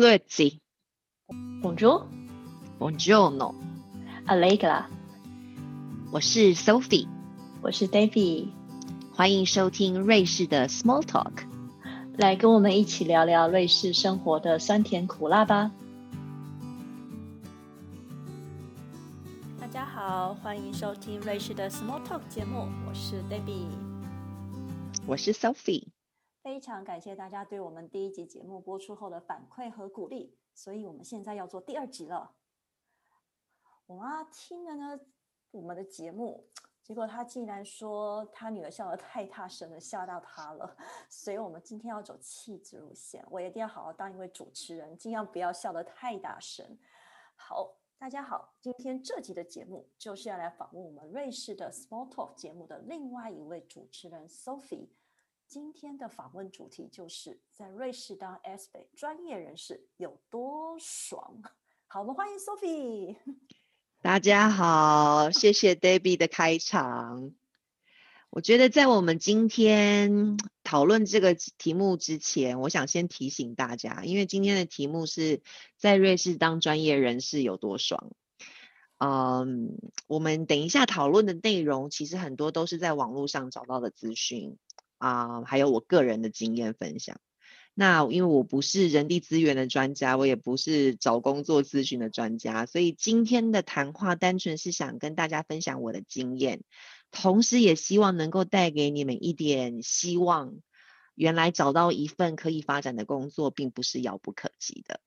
Grazie. Bonjour. Buongiorno. Allegra. 我是 Sophie，我是 David，欢迎收听瑞士的 Small Talk。来跟我们一起聊聊瑞士生活的酸甜苦辣吧。大家好，欢迎收听瑞士的 Small Talk 节目，我是 David，我是 Sophie。非常感谢大家对我们第一集节目播出后的反馈和鼓励，所以我们现在要做第二集了。我妈听了呢我们的节目，结果她竟然说她女儿笑得太大声了，吓到她了。所以我们今天要走气质路线，我一定要好好当一位主持人，尽量不要笑得太大声。好，大家好，今天这集的节目就是要来访问我们瑞士的 Small Talk 节目的另外一位主持人 Sophie。今天的访问主题就是在瑞士当 S 北专业人士有多爽。好，我们欢迎 Sophie。大家好，谢谢 Debbie 的开场。我觉得在我们今天讨论这个题目之前，我想先提醒大家，因为今天的题目是在瑞士当专业人士有多爽。嗯，我们等一下讨论的内容，其实很多都是在网络上找到的资讯。啊，还有我个人的经验分享。那因为我不是人力资源的专家，我也不是找工作咨询的专家，所以今天的谈话单纯是想跟大家分享我的经验，同时也希望能够带给你们一点希望。原来找到一份可以发展的工作，并不是遥不可及的。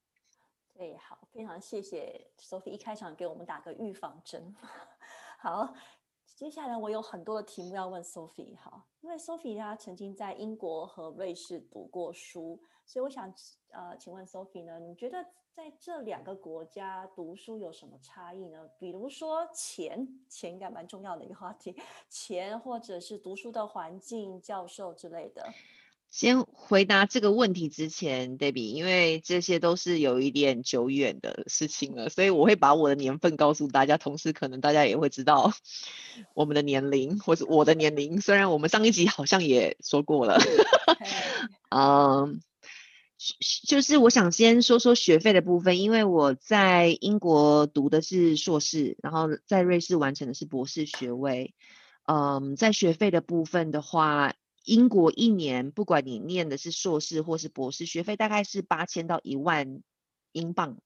对，好，非常谢谢 Sophie 一开场给我们打个预防针。好。接下来我有很多的题目要问 Sophie 哈，因为 Sophie 她曾经在英国和瑞士读过书，所以我想呃，请问 Sophie 呢，你觉得在这两个国家读书有什么差异呢？比如说钱，钱应该蛮重要的一个话题，钱或者是读书的环境、教授之类的。先回答这个问题之前，Debbie，因为这些都是有一点久远的事情了，所以我会把我的年份告诉大家，同时可能大家也会知道 我们的年龄或是我的年龄。虽然我们上一集好像也说过了，嗯，就是我想先说说学费的部分，因为我在英国读的是硕士，然后在瑞士完成的是博士学位。嗯，在学费的部分的话。英国一年，不管你念的是硕士或是博士，学费大概是八千到一万英镑。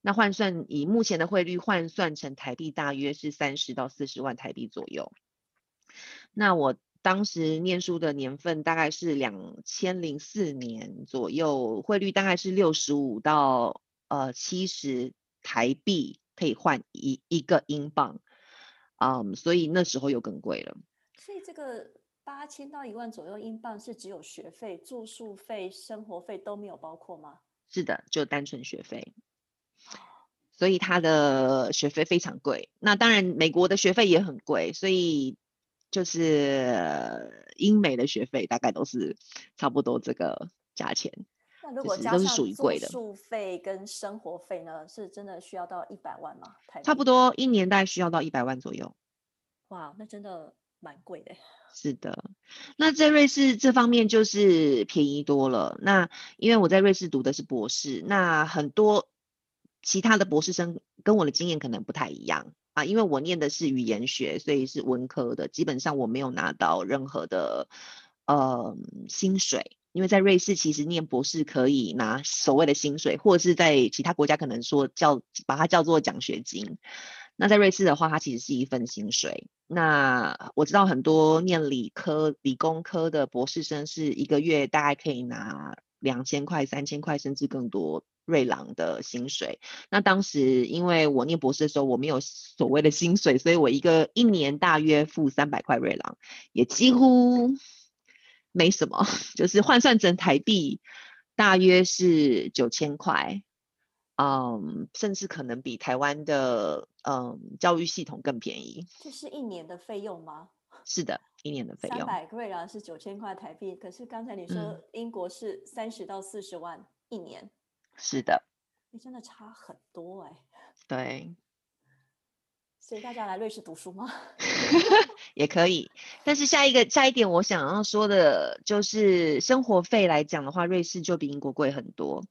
那换算以目前的汇率换算成台币，大约是三十到四十万台币左右。那我当时念书的年份大概是两千零四年左右，汇率大概是六十五到呃七十台币可以换一一个英镑。嗯，所以那时候又更贵了。所以这个。八千到一万左右英镑是只有学费、住宿费、生活费都没有包括吗？是的，就单纯学费。所以他的学费非常贵。那当然，美国的学费也很贵，所以就是英美的学费大概都是差不多这个价钱。那如果加上住宿费跟生活费呢，是真的需要到一百万吗？差不多一年大概需要到一百万左右。哇，那真的蛮贵的。是的，那在瑞士这方面就是便宜多了。那因为我在瑞士读的是博士，那很多其他的博士生跟我的经验可能不太一样啊。因为我念的是语言学，所以是文科的，基本上我没有拿到任何的呃薪水。因为在瑞士其实念博士可以拿所谓的薪水，或者是在其他国家可能说叫把它叫做奖学金。那在瑞士的话，它其实是一份薪水。那我知道很多念理科、理工科的博士生是一个月大概可以拿两千块、三千块，甚至更多瑞郎的薪水。那当时因为我念博士的时候，我没有所谓的薪水，所以我一个一年大约付三百块瑞郎，也几乎没什么，就是换算成台币大约是九千块。嗯，甚至可能比台湾的嗯教育系统更便宜。这是一年的费用吗？是的，一年的费用。三百瑞郎是九千块台币，可是刚才你说英国是三十到四十万一年。是的。你真的差很多哎。对。所以大家来瑞士读书吗？也可以。但是下一个下一点我想要说的就是生活费来讲的话，瑞士就比英国贵很多。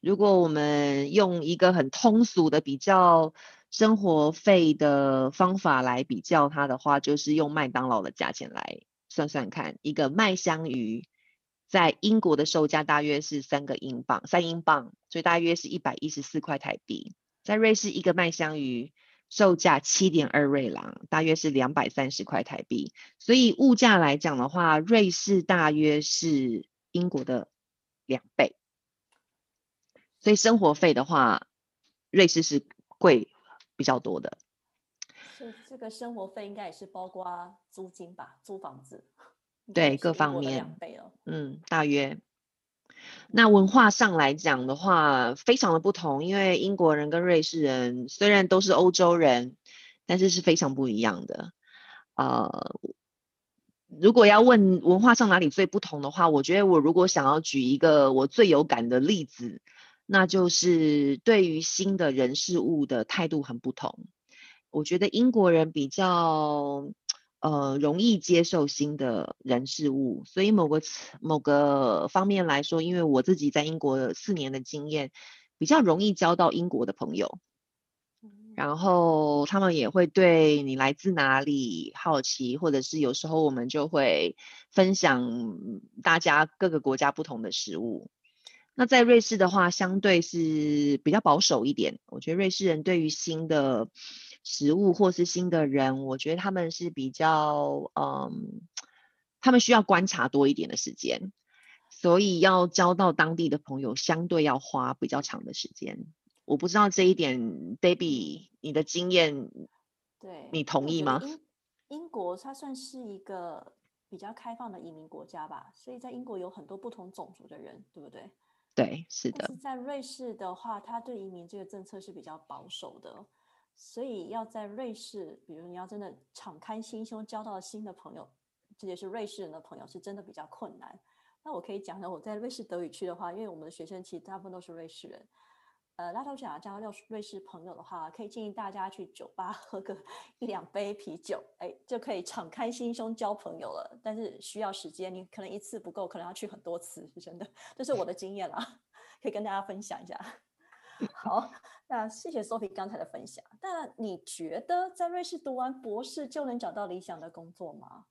如果我们用一个很通俗的比较生活费的方法来比较它的话，就是用麦当劳的价钱来算算看，一个麦香鱼在英国的售价大约是三个英镑，三英镑，所以大约是一百一十四块台币。在瑞士，一个麦香鱼。售价七点二瑞郎，大约是两百三十块台币。所以物价来讲的话，瑞士大约是英国的两倍。所以生活费的话，瑞士是贵比较多的。这这个生活费应该也是包括租金吧？租房子。对，各方面。两倍哦。嗯，大约。那文化上来讲的话，非常的不同，因为英国人跟瑞士人虽然都是欧洲人，但是是非常不一样的。呃，如果要问文化上哪里最不同的话，我觉得我如果想要举一个我最有感的例子，那就是对于新的人事物的态度很不同。我觉得英国人比较。呃，容易接受新的人事物，所以某个某个方面来说，因为我自己在英国四年的经验，比较容易交到英国的朋友，然后他们也会对你来自哪里好奇，或者是有时候我们就会分享大家各个国家不同的食物。那在瑞士的话，相对是比较保守一点，我觉得瑞士人对于新的。食物或是新的人，我觉得他们是比较，嗯，他们需要观察多一点的时间，所以要交到当地的朋友，相对要花比较长的时间。我不知道这一点，Baby，你的经验，对，你同意吗？英英国它算是一个比较开放的移民国家吧，所以在英国有很多不同种族的人，对不对？对，是的。在瑞士的话，他对移民这个政策是比较保守的。所以要在瑞士，比如你要真的敞开心胸交到新的朋友，这也是瑞士人的朋友，是真的比较困难。那我可以讲讲我在瑞士德语区的话，因为我们的学生其实大部分都是瑞士人，呃，拉头想要交到瑞士朋友的话，可以建议大家去酒吧 喝个一两杯啤酒，哎，就可以敞开心胸交朋友了。但是需要时间，你可能一次不够，可能要去很多次，是真的。这是我的经验啦，可以跟大家分享一下。好，那谢谢 Sophie 刚才的分享。那你觉得在瑞士读完博士就能找到理想的工作吗？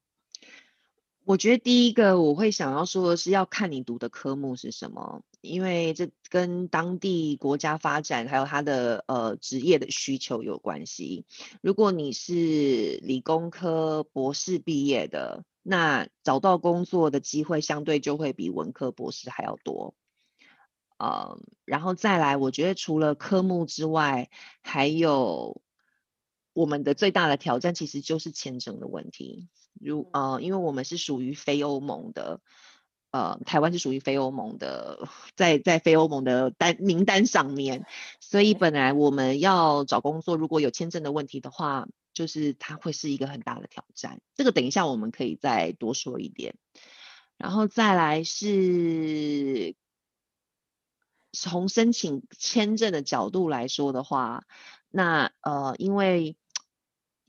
我觉得第一个我会想要说的是要看你读的科目是什么，因为这跟当地国家发展还有他的呃职业的需求有关系。如果你是理工科博士毕业的，那找到工作的机会相对就会比文科博士还要多。呃，然后再来，我觉得除了科目之外，还有我们的最大的挑战其实就是签证的问题。如呃，因为我们是属于非欧盟的，呃，台湾是属于非欧盟的，在在非欧盟的单名单上面，所以本来我们要找工作，如果有签证的问题的话，就是它会是一个很大的挑战。这个等一下我们可以再多说一点。然后再来是。从申请签证的角度来说的话，那呃，因为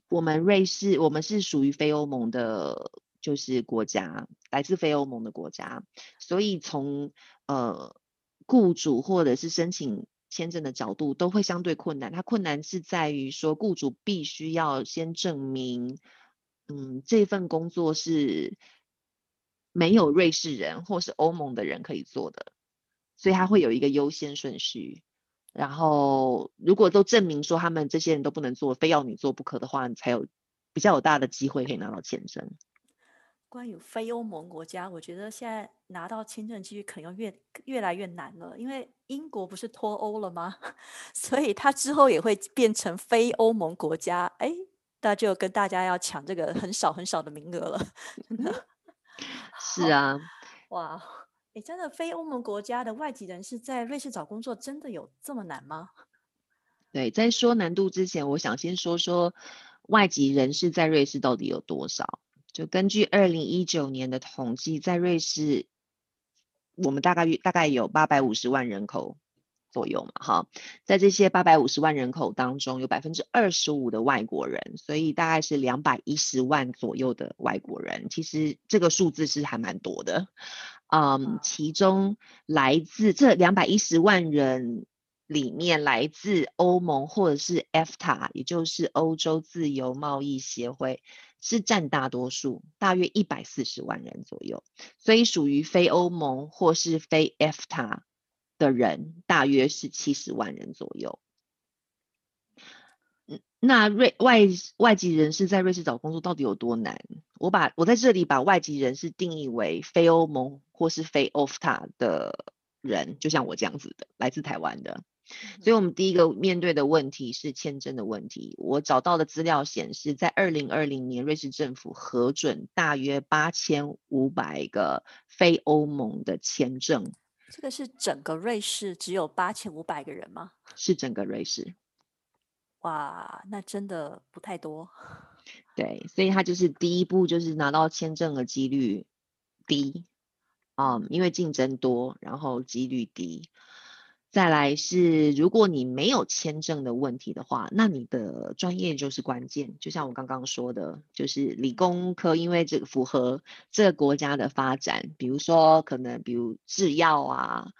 我们瑞士，我们是属于非欧盟的，就是国家，来自非欧盟的国家，所以从呃雇主或者是申请签证的角度，都会相对困难。它困难是在于说，雇主必须要先证明，嗯，这份工作是没有瑞士人或是欧盟的人可以做的。所以他会有一个优先顺序，然后如果都证明说他们这些人都不能做，非要你做不可的话，你才有比较有大的机会可以拿到签证。关于非欧盟国家，我觉得现在拿到签证几率可能越越来越难了，因为英国不是脱欧了吗？所以它之后也会变成非欧盟国家，哎，那就跟大家要抢这个很少很少的名额了，真的。是啊，哇。哎，真的，非欧盟国家的外籍人士在瑞士找工作真的有这么难吗？对，在说难度之前，我想先说说外籍人士在瑞士到底有多少。就根据二零一九年的统计，在瑞士，我们大概大概有八百五十万人口左右嘛，哈，在这些八百五十万人口当中，有百分之二十五的外国人，所以大概是两百一十万左右的外国人。其实这个数字是还蛮多的，嗯，其中来自这两百一十万人里面，来自欧盟或者是 EFTA，也就是欧洲自由贸易协会，是占大多数，大约一百四十万人左右。所以属于非欧盟或是非 EFTA。的人大约是七十万人左右。那瑞外外籍人士在瑞士找工作到底有多难？我把我在这里把外籍人士定义为非欧盟或是非 OFTA 的人，就像我这样子的，来自台湾的。所以，我们第一个面对的问题是签证的问题。我找到的资料显示，在二零二零年，瑞士政府核准大约八千五百个非欧盟的签证。这个是整个瑞士只有八千五百个人吗？是整个瑞士。哇，那真的不太多。对，所以他就是第一步，就是拿到签证的几率低，嗯，因为竞争多，然后几率低。再来是，如果你没有签证的问题的话，那你的专业就是关键。就像我刚刚说的，就是理工科，因为这个符合这个国家的发展，比如说可能比如制药啊，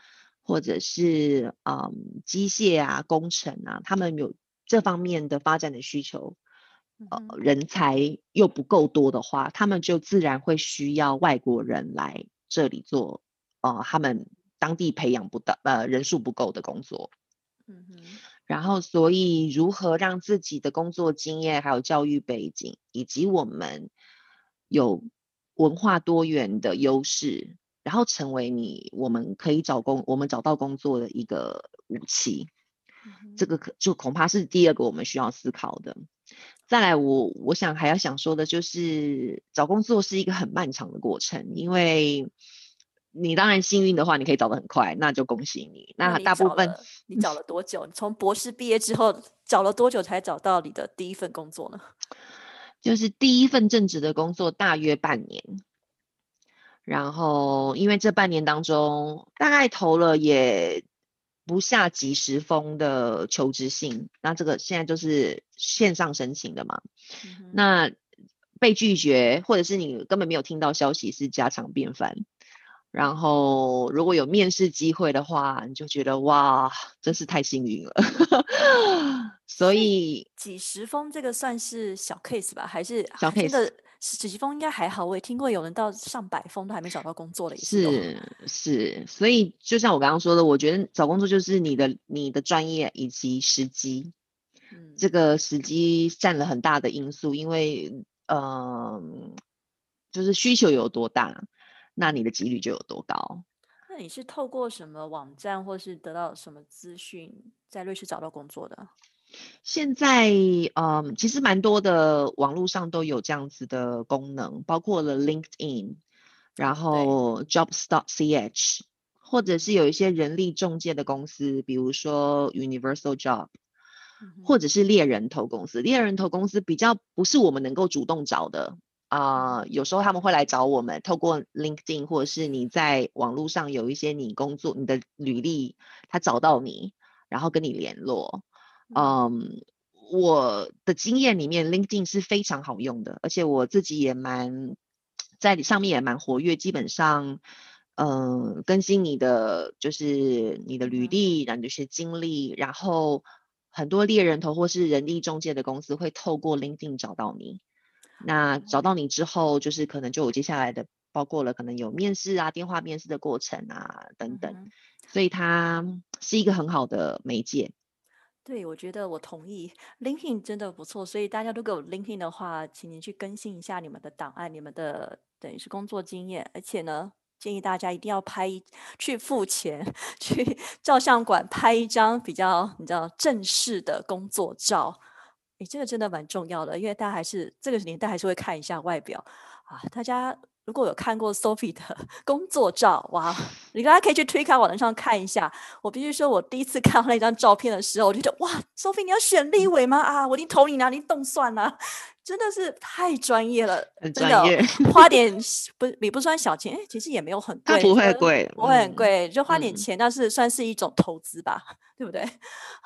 或者是嗯机械啊、工程啊，他们有这方面的发展的需求，呃，人才又不够多的话，他们就自然会需要外国人来这里做，呃，他们。当地培养不到呃人数不够的工作，嗯哼，然后所以如何让自己的工作经验、还有教育背景，以及我们有文化多元的优势，然后成为你我们可以找工我们找到工作的一个武器，这个可就恐怕是第二个我们需要思考的。再来，我我想还要想说的就是找工作是一个很漫长的过程，因为。你当然幸运的话，你可以找的很快，那就恭喜你。那大部分你找了多久？你从博士毕业之后找了多久才找到你的第一份工作呢？就是第一份正职的工作大约半年，然后因为这半年当中大概投了也不下几十封的求职信，那这个现在就是线上申请的嘛，那被拒绝或者是你根本没有听到消息是家常便饭。然后，如果有面试机会的话，你就觉得哇，真是太幸运了。所以几十封这个算是小 case 吧？还是小 case？几十封应该还好。我也听过有人到上百封都还没找到工作的，是是。所以就像我刚刚说的，我觉得找工作就是你的你的专业以及时机，嗯，这个时机占了很大的因素，因为嗯，就是需求有多大。那你的几率就有多高？那你是透过什么网站，或是得到什么资讯，在瑞士找到工作的？现在，嗯，其实蛮多的网络上都有这样子的功能，包括了 LinkedIn，然后 Jobs.ch，或者是有一些人力中介的公司，比如说 Universal Job，或者是猎人头公司。猎人头公司比较不是我们能够主动找的。啊，有时候他们会来找我们，透过 LinkedIn 或者是你在网络上有一些你工作你的履历，他找到你，然后跟你联络。嗯，我的经验里面，LinkedIn 是非常好用的，而且我自己也蛮在上面也蛮活跃，基本上，嗯，更新你的就是你的履历，然后就是经历，然后很多猎人头或是人力中介的公司会透过 LinkedIn 找到你。那找到你之后，就是可能就有接下来的，包括了可能有面试啊、电话面试的过程啊等等，所以它是一个很好的媒介。对，我觉得我同意，LinkedIn 真的不错。所以大家如果有 LinkedIn 的话，请您去更新一下你们的档案、你们的等于是工作经验，而且呢，建议大家一定要拍去付钱去照相馆拍一张比较你知道正式的工作照。诶这个真的蛮重要的，因为大家还是这个年代还是会看一下外表啊。大家如果有看过 Sophie 的工作照，哇，你大家可以去推开网站上看一下。我必须说，我第一次看到那张照片的时候，我就觉得哇，Sophie，你要选立委吗？啊，我已经投你了，你动算了。真的是太专业了，很专业。花点不也不算小钱，哎，其实也没有很贵，不会贵，不会很贵，就花点钱，但是算是一种投资吧，对不对？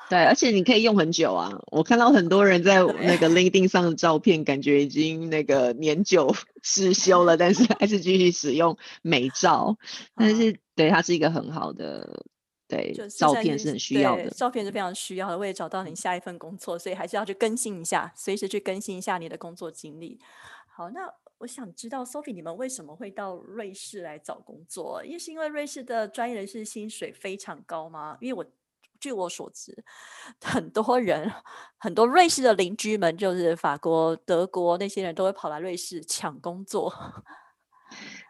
对，而且你可以用很久啊。我看到很多人在那个 LinkedIn 上的照片，感觉已经那个年久失修了，但是还是继续使用美照。但是对它是一个很好的。对，照片是很需要的，照片是非常需要的。为了找到你下一份工作，所以还是要去更新一下，随时去更新一下你的工作经历。好，那我想知道，Sophie，你们为什么会到瑞士来找工作？因为是因为瑞士的专业人士薪水非常高吗？因为我据我所知，很多人，很多瑞士的邻居们，就是法国、德国那些人都会跑来瑞士抢工作。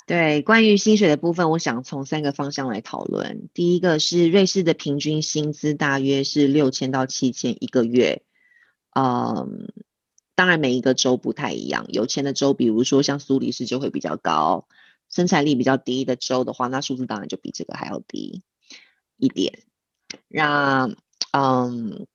对，关于薪水的部分，我想从三个方向来讨论。第一个是瑞士的平均薪资大约是六千到七千一个月，嗯，当然每一个州不太一样，有钱的州，比如说像苏黎世就会比较高，生产力比较低的州的话，那数字当然就比这个还要低一点。那嗯，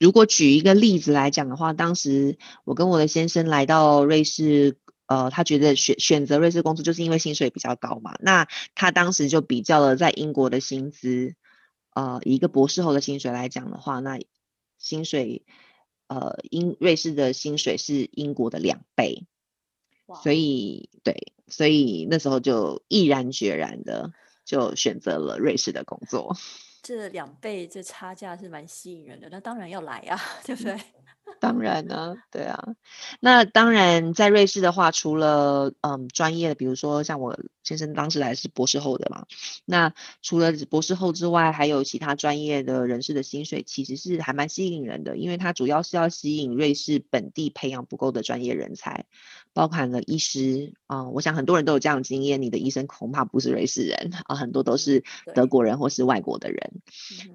如果举一个例子来讲的话，当时我跟我的先生来到瑞士。呃，他觉得选选择瑞士工作就是因为薪水比较高嘛。那他当时就比较了在英国的薪资，呃，一个博士后的薪水来讲的话，那薪水，呃，英瑞士的薪水是英国的两倍，所以对，所以那时候就毅然决然的就选择了瑞士的工作。这两倍这差价是蛮吸引人的，那当然要来啊，对不对？当然呢，对啊，那当然在瑞士的话，除了嗯专业的，比如说像我先生当时来是博士后的嘛，那除了博士后之外，还有其他专业的人士的薪水其实是还蛮吸引人的，因为它主要是要吸引瑞士本地培养不够的专业人才，包含了医师啊，我想很多人都有这样的经验，你的医生恐怕不是瑞士人啊，很多都是德国人或是外国的人，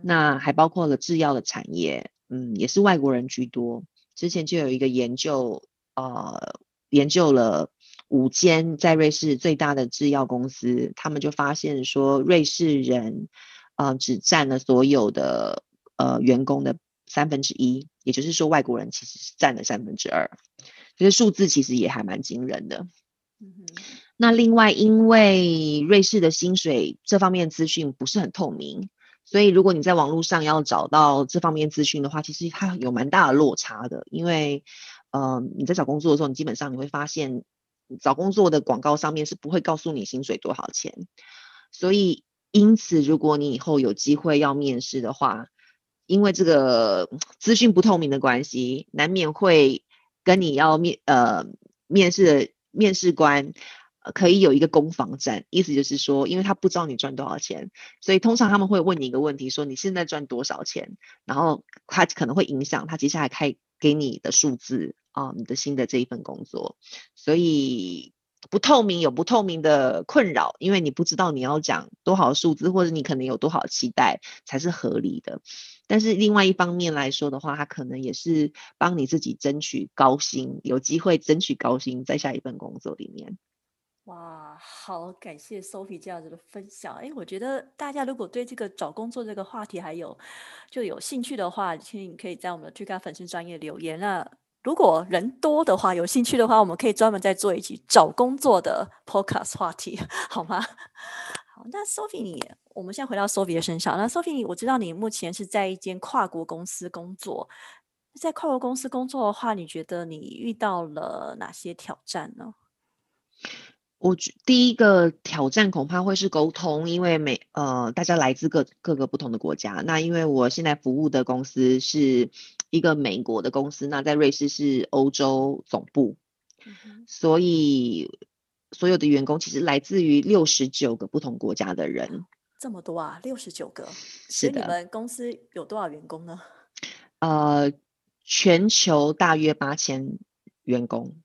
那还包括了制药的产业。嗯，也是外国人居多。之前就有一个研究，呃，研究了五间在瑞士最大的制药公司，他们就发现说，瑞士人，呃，只占了所有的呃员工的三分之一，也就是说，外国人其实是占了三分之二。这些数字其实也还蛮惊人的。那另外，因为瑞士的薪水这方面资讯不是很透明。所以，如果你在网络上要找到这方面资讯的话，其实它有蛮大的落差的。因为，呃，你在找工作的时候，你基本上你会发现，找工作的广告上面是不会告诉你薪水多少钱。所以，因此，如果你以后有机会要面试的话，因为这个资讯不透明的关系，难免会跟你要面呃面试的面试官。可以有一个攻防战，意思就是说，因为他不知道你赚多少钱，所以通常他们会问你一个问题，说你现在赚多少钱，然后他可能会影响他接下来开给你的数字啊，你的新的这一份工作，所以不透明有不透明的困扰，因为你不知道你要讲多少数字，或者你可能有多少期待才是合理的。但是另外一方面来说的话，他可能也是帮你自己争取高薪，有机会争取高薪在下一份工作里面。哇，好感谢 Sophie 这样子的分享。哎，我觉得大家如果对这个找工作这个话题还有就有兴趣的话，请你可以在我们的 t 咖粉丝专业留言那如果人多的话，有兴趣的话，我们可以专门再做一集找工作的 Podcast 话题，好吗？好，那 Sophie 你，我们现在回到 Sophie 的身上。那 Sophie，我知道你目前是在一间跨国公司工作，在跨国公司工作的话，你觉得你遇到了哪些挑战呢？我觉第一个挑战恐怕会是沟通，因为每呃大家来自各各个不同的国家。那因为我现在服务的公司是一个美国的公司，那在瑞士是欧洲总部，所以所有的员工其实来自于六十九个不同国家的人。这么多啊，六十九个。是的。你们公司有多少员工呢？呃，全球大约八千员工。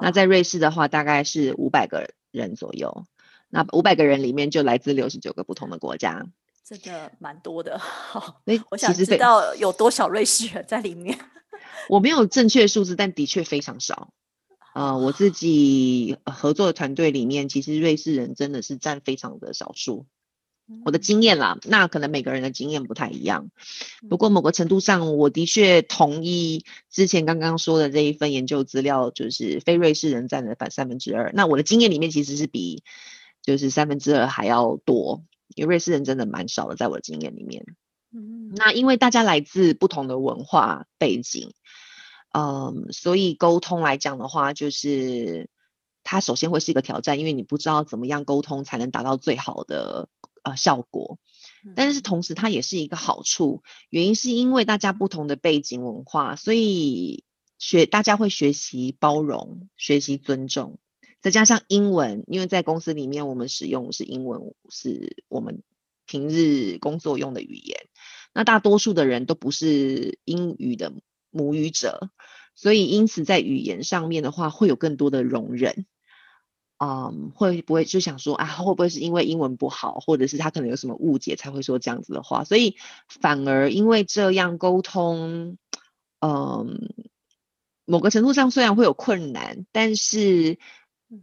那在瑞士的话，大概是五百个人左右。那五百个人里面就来自六十九个不同的国家，真的蛮多的。好，我想知道有多少瑞士人在里面。我没有正确数字，但的确非常少。呃，我自己合作的团队里面，其实瑞士人真的是占非常的少数。我的经验啦，那可能每个人的经验不太一样。不过某个程度上，我的确同意之前刚刚说的这一份研究资料，就是非瑞士人占了反三分之二。那我的经验里面其实是比就是三分之二还要多，因为瑞士人真的蛮少的，在我的经验里面。嗯，那因为大家来自不同的文化背景。嗯，所以沟通来讲的话，就是它首先会是一个挑战，因为你不知道怎么样沟通才能达到最好的呃效果。但是同时它也是一个好处，原因是因为大家不同的背景文化，所以学大家会学习包容、学习尊重，再加上英文，因为在公司里面我们使用是英文，是我们平日工作用的语言。那大多数的人都不是英语的。母语者，所以因此在语言上面的话，会有更多的容忍。嗯，会不会就想说啊，会不会是因为英文不好，或者是他可能有什么误解才会说这样子的话？所以反而因为这样沟通，嗯，某个程度上虽然会有困难，但是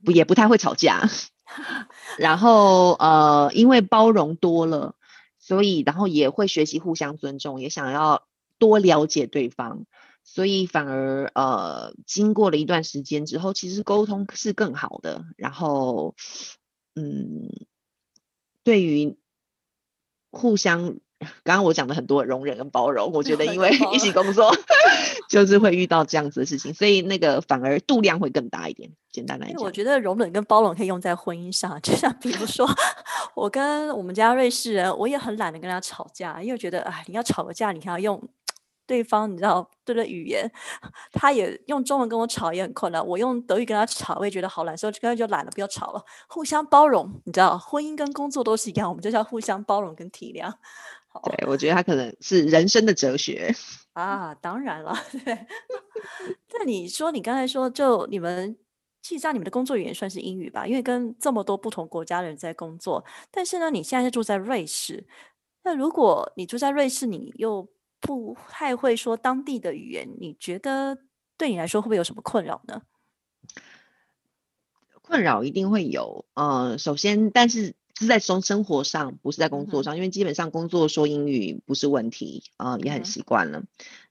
不也不太会吵架。然后呃，因为包容多了，所以然后也会学习互相尊重，也想要多了解对方。所以反而呃，经过了一段时间之后，其实沟通是更好的。然后，嗯，对于互相，刚刚我讲的很多容忍跟包容，我觉得 因为一起工作，就是会遇到这样子的事情，所以那个反而度量会更大一点。简单来讲，我觉得容忍跟包容可以用在婚姻上，就像比如说，我跟我们家瑞士人，我也很懒得跟他吵架，因为觉得哎，你要吵个架，你还要用。对方，你知道，对着语言，他也用中文跟我吵也很困难。我用德语跟他吵，我也觉得好难受，干脆就懒了，不要吵了。互相包容，你知道，婚姻跟工作都是一样，我们就是要互相包容跟体谅。对，我觉得他可能是人生的哲学 啊，当然了。对。那你说，你刚才说，就你们，其实上你们的工作语言算是英语吧？因为跟这么多不同国家的人在工作，但是呢，你现在是住在瑞士，那如果你住在瑞士，你又不太会说当地的语言，你觉得对你来说会不会有什么困扰呢？困扰一定会有，呃，首先，但是是在生生活上，不是在工作上，因为基本上工作说英语不是问题，啊，也很习惯了。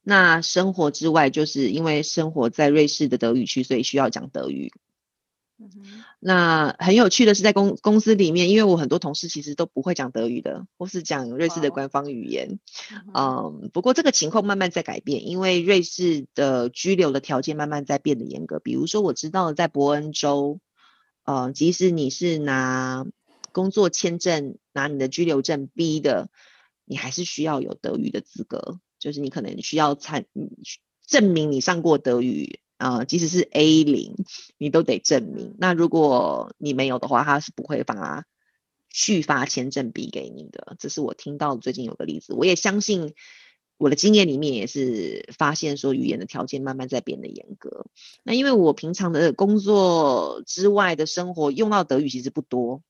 那生活之外，就是因为生活在瑞士的德语区，所以需要讲德语。那很有趣的是，在公公司里面，因为我很多同事其实都不会讲德语的，或是讲瑞士的官方语言。嗯，不过这个情况慢慢在改变，因为瑞士的居留的条件慢慢在变得严格。比如说，我知道在伯恩州，呃，即使你是拿工作签证、拿你的居留证 B 的，你还是需要有德语的资格，就是你可能需要参证明你上过德语。啊，即使是 A 零，你都得证明。那如果你没有的话，他是不会发续发签证 B 给你的。这是我听到最近有个例子，我也相信我的经验里面也是发现说语言的条件慢慢在变得严格。那因为我平常的工作之外的生活用到德语其实不多，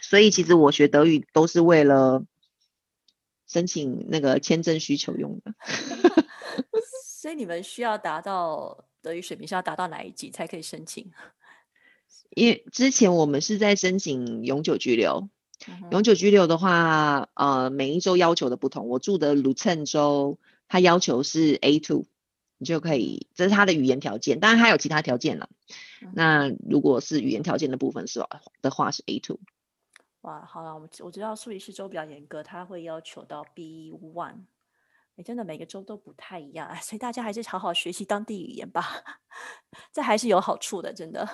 所以其实我学德语都是为了申请那个签证需求用的。所以你们需要达到。德语水平是要达到哪一级才可以申请？因为之前我们是在申请永久居留，永久居留的话，呃，每一周要求的不同。我住的卢森州，它要求是 A two，你就可以，这是它的语言条件。当然还有其他条件了。那如果是语言条件的部分是的话，是 A two。哇，好了，我们我知道苏黎世州比较严格，它会要求到 B one。真的每个州都不太一样，所以大家还是好好学习当地语言吧，这还是有好处的。真的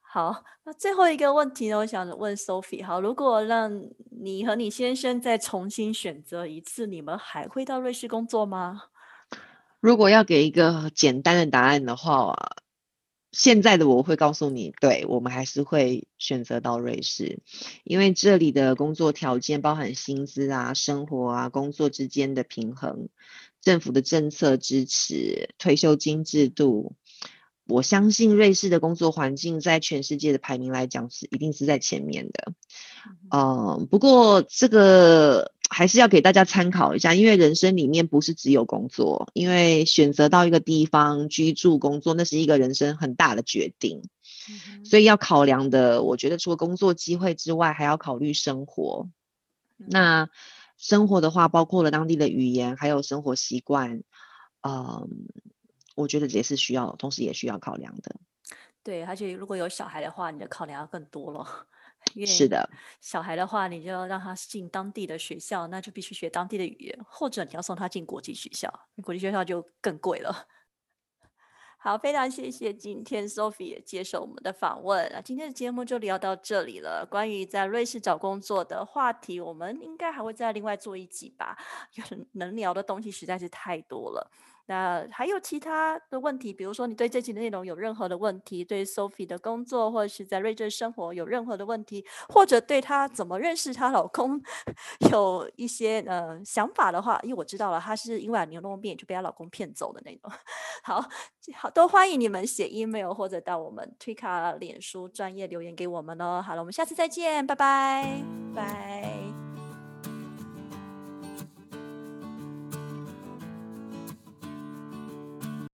好，那最后一个问题呢，我想问 Sophie，好，如果让你和你先生再重新选择一次，你们还会到瑞士工作吗？如果要给一个简单的答案的话。现在的我会告诉你，对我们还是会选择到瑞士，因为这里的工作条件包含薪资啊、生活啊、工作之间的平衡、政府的政策支持、退休金制度，我相信瑞士的工作环境在全世界的排名来讲是一定是在前面的。嗯，不过这个还是要给大家参考一下，因为人生里面不是只有工作，因为选择到一个地方居住工作，那是一个人生很大的决定，所以要考量的，我觉得除了工作机会之外，还要考虑生活。那生活的话，包括了当地的语言，还有生活习惯，嗯，我觉得也是需要，同时也需要考量的。对，而且如果有小孩的话，你的考量要更多了。是的，小孩的话，你就要让他进当地的学校，那就必须学当地的语言，或者你要送他进国际学校，国际学校就更贵了。好，非常谢谢今天 Sophie 接受我们的访问那今天的节目就聊到这里了。关于在瑞士找工作的话题，我们应该还会再另外做一集吧，能聊的东西实在是太多了。那还有其他的问题，比如说你对这集的内容有任何的问题，对 Sophie 的工作或者是在瑞士生活有任何的问题，或者对她怎么认识她老公 有一些呃想法的话，因为我知道了，她是因为牛肉面就被她老公骗走的那种。好好，都欢迎你们写 email 或者到我们推卡脸书专业留言给我们哦。好了，我们下次再见，拜拜，拜。